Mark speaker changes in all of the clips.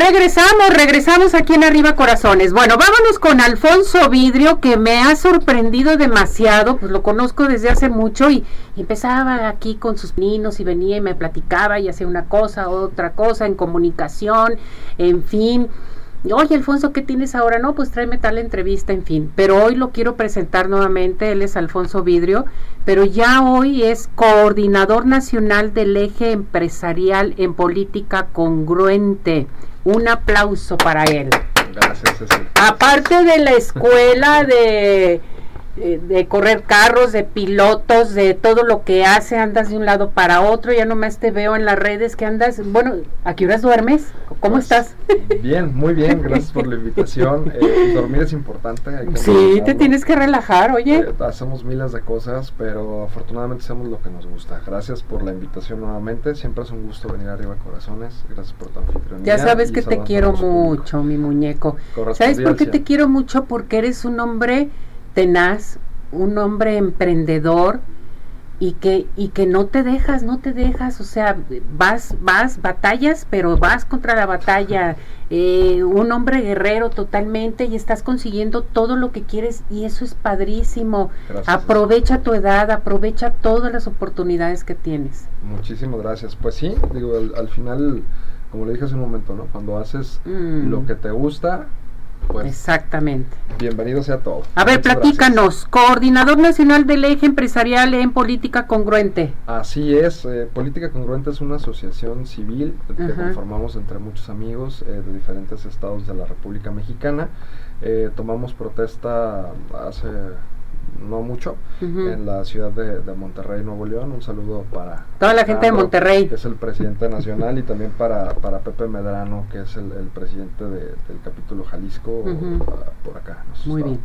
Speaker 1: Regresamos, regresamos aquí en Arriba Corazones. Bueno, vámonos con Alfonso Vidrio, que me ha sorprendido demasiado, pues lo conozco desde hace mucho y, empezaba aquí con sus niños y venía y me platicaba y hacía una cosa, otra cosa en comunicación, en fin. Oye, Alfonso, ¿qué tienes ahora? No, pues tráeme tal entrevista, en fin. Pero hoy lo quiero presentar nuevamente. Él es Alfonso Vidrio, pero ya hoy es coordinador nacional del eje empresarial en política congruente. Un aplauso para él.
Speaker 2: Gracias.
Speaker 1: Aparte de la escuela de, de, correr carros, de pilotos, de todo lo que hace, andas de un lado para otro, ya nomás te veo en las redes que andas, bueno, ¿a qué horas duermes? ¿Cómo
Speaker 2: Pues,
Speaker 1: estás?
Speaker 2: Bien, muy bien, gracias por la invitación. Eh, dormir es importante. hay que
Speaker 1: Sí, te tienes que relajar, oye.
Speaker 2: Eh, hacemos miles de cosas, pero afortunadamente hacemos lo que nos gusta. Gracias por la invitación nuevamente. Siempre es un gusto venir arriba Corazones. Gracias por tu anfitrionía.
Speaker 1: Ya sabes que te quiero
Speaker 2: público.
Speaker 1: mucho, mi muñeco. ¿Sabes por qué te quiero mucho? Porque eres un hombre tenaz, un hombre emprendedor y que y que no te dejas, no te dejas, o sea, vas vas batallas, pero vas contra la batalla. eh, un hombre guerrero totalmente y estás consiguiendo todo lo que quieres y eso es padrísimo.
Speaker 2: Gracias.
Speaker 1: Aprovecha tu edad, aprovecha todas las oportunidades que tienes.
Speaker 2: Muchísimas gracias. Pues sí, digo, al, al final, como le dije hace un momento, ¿no? Cuando haces
Speaker 1: Mm.
Speaker 2: lo que te gusta,
Speaker 1: Exactamente.
Speaker 2: bienvenido sea todo.
Speaker 1: A ver,
Speaker 2: Muchas
Speaker 1: platícanos, coordinador nacional del eje empresarial en política congruente.
Speaker 2: Así es, eh, Política Congruente es una asociación civil que conformamos entre muchos amigos eh, de diferentes estados de la República Mexicana. Eh, tomamos protesta hace no mucho en la ciudad de, de Monterrey, Nuevo León. Un saludo para
Speaker 1: Toda la gente de Monterrey.
Speaker 2: que es el presidente nacional, y también para, para Pepe Medrano, que es el, el presidente de- del capítulo Jalisco, ah, por acá.
Speaker 1: Muy bien.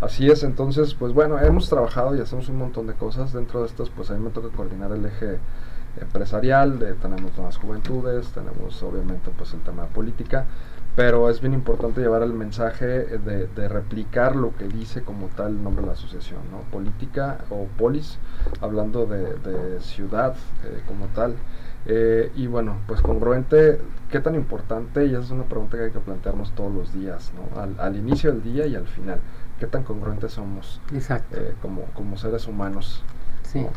Speaker 2: Así es, entonces, pues bueno, hemos trabajado y hacemos un montón de cosas. Dentro de estas, pues a mí me toca coordinar el eje empresarial, de, tenemos nuevas juventudes, tenemos obviamente pues el tema de política, pero es bien importante llevar el mensaje de, de replicar lo que dice como tal el nombre de la asociación, ¿no? Política o polis, hablando de, de ciudad eh, como tal. Eh, y bueno, pues congruente, ¿qué tan importante? Y esa es una pregunta que hay que plantearnos todos los días, ¿no? Al, al inicio del día y al final. ¿Qué tan congruentes somos
Speaker 1: Exacto.
Speaker 2: eh, como, como seres humanos
Speaker 1: Sí.
Speaker 2: ¿no?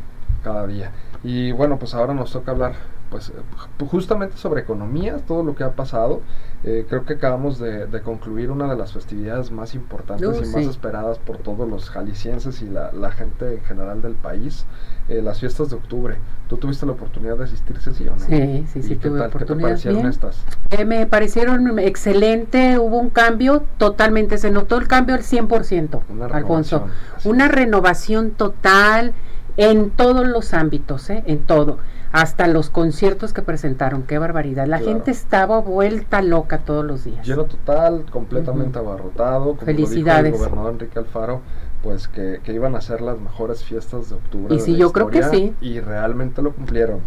Speaker 2: cada día? Y bueno, pues ahora nos toca hablar pues eh, ju- justamente sobre economía, todo lo que ha pasado. Eh, creo que acabamos de, de concluir una de las festividades más importantes
Speaker 1: Uh,
Speaker 2: y más
Speaker 1: sí.
Speaker 2: esperadas por todos los jaliscienses y la, la gente en general del país, eh, las fiestas de octubre. ¿Tú tuviste la oportunidad de asistir, Ceci, o no?
Speaker 1: Sí, sí,
Speaker 2: ¿Y
Speaker 1: sí,
Speaker 2: qué
Speaker 1: tuve
Speaker 2: tal? ¿Qué te
Speaker 1: oportunidad.
Speaker 2: parecieron
Speaker 1: Bien.
Speaker 2: estas?
Speaker 1: Eh, me parecieron excelente, hubo un cambio totalmente, se notó el cambio al 100%,
Speaker 2: Una
Speaker 1: Alfonso. Una renovación total en todos los ámbitos, en todo. Hasta los conciertos que presentaron, qué barbaridad. La
Speaker 2: Claro.
Speaker 1: gente estaba vuelta loca todos los días.
Speaker 2: Lleno total, completamente abarrotado. Como
Speaker 1: Felicidades.
Speaker 2: Lo dijo el gobernador Enrique Alfaro, pues que, que iban a ser las mejores fiestas de octubre.
Speaker 1: Y
Speaker 2: de
Speaker 1: sí,
Speaker 2: la
Speaker 1: yo creo que
Speaker 2: historia,
Speaker 1: sí.
Speaker 2: Y realmente lo cumplieron.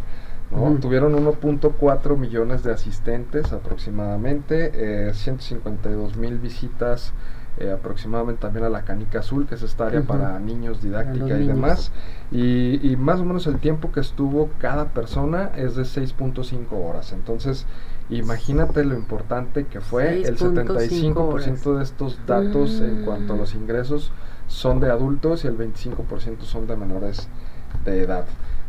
Speaker 2: ¿no? Tuvieron 1.4 millones de asistentes aproximadamente, eh, 152 mil visitas eh, aproximadamente también a la Canica Azul, que es esta área para niños, didáctica y
Speaker 1: niños.
Speaker 2: demás. Y, y más o menos el tiempo que estuvo cada persona es de 6.5 horas. Entonces, imagínate lo importante que fue. El
Speaker 1: 6.5
Speaker 2: 75% de estos datos en cuanto a los
Speaker 1: Mm.
Speaker 2: ingresos son de adultos y el 25% son de menores de edad.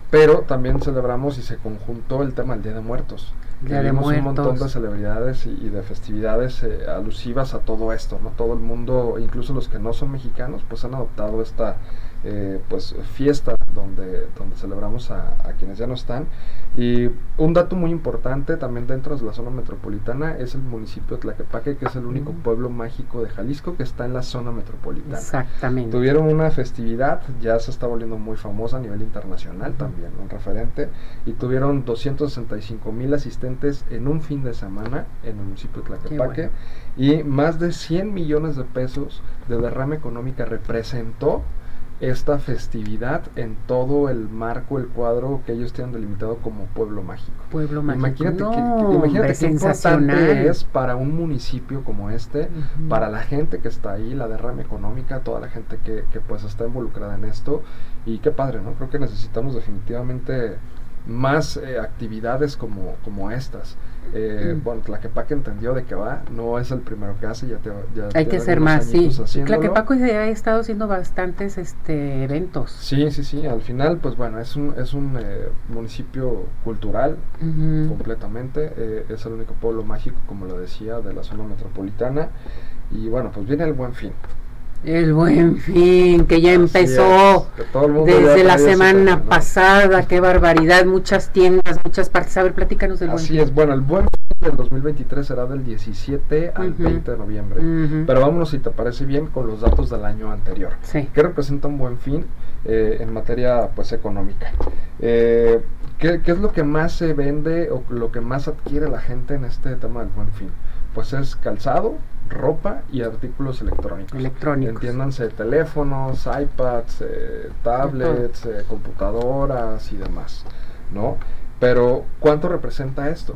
Speaker 2: Pero también celebramos y se conjuntó el tema del Día de Muertos.
Speaker 1: Día de
Speaker 2: un montón de celebridades y, y de festividades eh, alusivas a todo esto, ¿no? Todo el mundo, incluso los que no son mexicanos, pues han adoptado esta eh, pues fiesta donde, donde celebramos a, a quienes ya no están. Y un dato muy importante también dentro de la zona metropolitana es el municipio de Tlaquepaque, que es el único
Speaker 1: Mm.
Speaker 2: pueblo mágico de Jalisco que está en la zona metropolitana.
Speaker 1: Exactamente.
Speaker 2: Tuvieron una festividad, ya se está volviendo muy famosa a nivel internacional
Speaker 1: Ujú.
Speaker 2: también, un referente, y tuvieron 265 mil asistentes en un fin de semana en el municipio de Tlaquepaque, y más de 100 millones de pesos de derrama económica representó esta festividad en todo el marco, el cuadro que ellos tienen delimitado como pueblo mágico.
Speaker 1: Pueblo mágico.
Speaker 2: Imagínate,
Speaker 1: No,
Speaker 2: que, imagínate qué importante es para un municipio como este, para la gente que está ahí, la derrama económica, toda la gente que, que pues está involucrada en esto y qué padre, ¿no? Creo que necesitamos definitivamente más eh, actividades como, como estas. Eh,
Speaker 1: Mm.
Speaker 2: Bueno, Tlaquepaque entendió de que va, no es el primero que hace, ya te ya
Speaker 1: Hay que ser más, sí. ya ha estado haciendo bastantes este, eventos.
Speaker 2: Sí, sí, sí, al final, pues bueno, es un, es un eh, municipio cultural completamente, eh, es el único pueblo mágico, como lo decía, de la zona metropolitana. Y bueno, pues viene el buen fin.
Speaker 1: El buen fin, que ya
Speaker 2: Así
Speaker 1: empezó
Speaker 2: ya
Speaker 1: desde la semana pasada. Qué barbaridad, muchas tiendas, muchas partes. A ver, platícanos del buen
Speaker 2: Así es, bueno, el buen fin del 2023 será del 17 al
Speaker 1: Ujú.
Speaker 2: 20 de noviembre. Pero vámonos, si te parece bien, con los datos del año anterior.
Speaker 1: Sí.
Speaker 2: ¿Qué representa un buen fin eh, en materia pues económica? Eh, ¿qué, qué es lo que más se vende o lo que más adquiere la gente en este tema del buen fin? Pues es calzado, ropa y artículos electrónicos.
Speaker 1: Electrónicos.
Speaker 2: Entiéndanse teléfonos, iPads, eh, tablets, eh, computadoras y demás, ¿no? Pero ¿cuánto representa esto?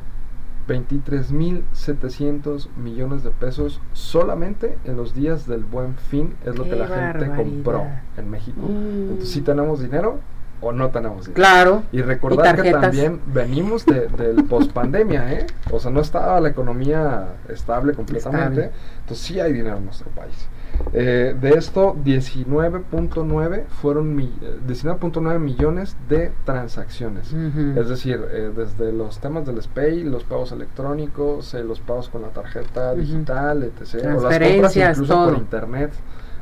Speaker 2: 23.700 millones de pesos solamente en los días del buen fin es lo
Speaker 1: ¡Qué
Speaker 2: que la gente compró en México.
Speaker 1: Mm.
Speaker 2: Entonces, si tenemos dinero o no tenemos dinero.
Speaker 1: Claro.
Speaker 2: Y recordar que también venimos de, del pospandemia, ¿eh? O sea, no estaba la economía estable completamente.
Speaker 1: Estable.
Speaker 2: Entonces sí hay dinero en nuestro país. Eh, de esto, 19.9 fueron mi- eh, 19.9 millones de transacciones. Es decir, eh, desde los temas del SPAY, los pagos electrónicos, eh, los pagos con la tarjeta digital, etc. O las compras incluso
Speaker 1: todo.
Speaker 2: por internet.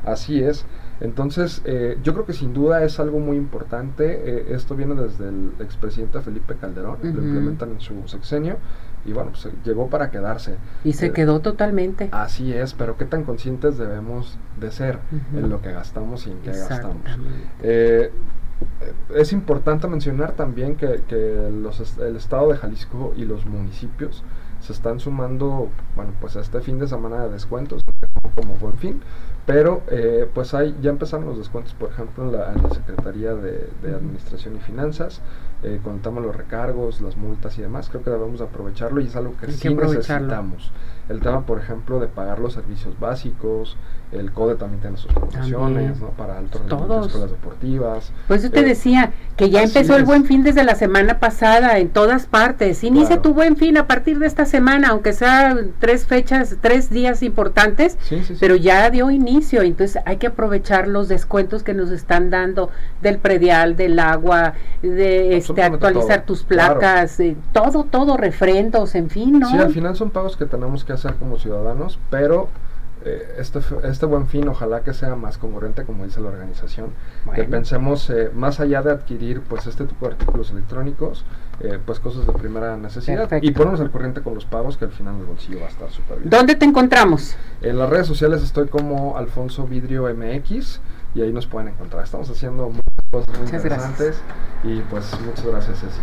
Speaker 2: Así es. Entonces, eh, yo creo que sin duda es algo muy importante. eh, esto viene desde el expresidente Felipe Calderón, lo implementan en su sexenio y bueno, pues llegó para quedarse.
Speaker 1: Y se
Speaker 2: Eh,
Speaker 1: quedó totalmente.
Speaker 2: Así es, pero qué tan conscientes debemos de ser en lo que gastamos y en qué gastamos. Eh, es importante mencionar también que, que los el estado de Jalisco y los municipios se están sumando, bueno, pues a este fin de semana de descuentos, como buen fin, pero eh, pues hay, ya empezaron los descuentos, por ejemplo, en la, en la Secretaría de. Administración y Finanzas, eh, con el tema de los recargos, las multas y demás, creo que debemos de aprovecharlo y es algo que
Speaker 1: Hay
Speaker 2: sí necesitamos. El tema, por ejemplo, de pagar los servicios básicos, el CODE también tiene sus promociones. ¿no? Para altos rendimientos,
Speaker 1: Todos.
Speaker 2: escuelas deportivas.
Speaker 1: Pues yo te
Speaker 2: Eh,
Speaker 1: decía que ya empezó el buen fin desde la semana pasada en todas partes. Inicia
Speaker 2: Claro.
Speaker 1: tu buen fin a partir de esta semana, aunque sea tres fechas, tres días importantes,
Speaker 2: Sí, sí, sí.
Speaker 1: pero ya dio inicio. Entonces hay que aprovechar los descuentos que nos están dando del predial, del agua, de este, actualizar
Speaker 2: todo,
Speaker 1: tus
Speaker 2: claro.
Speaker 1: placas, eh, todo, todo, refrendos, en fin, ¿no?
Speaker 2: Sí, al final son pagos que tenemos que hacer como ciudadanos, pero eh, este, este buen fin ojalá que sea más congruente, como dice la organización, que
Speaker 1: Bueno.
Speaker 2: pensemos eh, más allá de adquirir pues este tipo de artículos electrónicos, eh, pues cosas de primera necesidad
Speaker 1: Perfecto.
Speaker 2: y ponernos al corriente con los pagos que al final el bolsillo va a estar súper bien.
Speaker 1: ¿Dónde te encontramos?
Speaker 2: En las redes sociales estoy como Alfonso Vidrio MX y ahí nos pueden encontrar. Estamos haciendo muchas cosas muy
Speaker 1: Muchas gracias.
Speaker 2: interesantes y pues muchas gracias Ceci.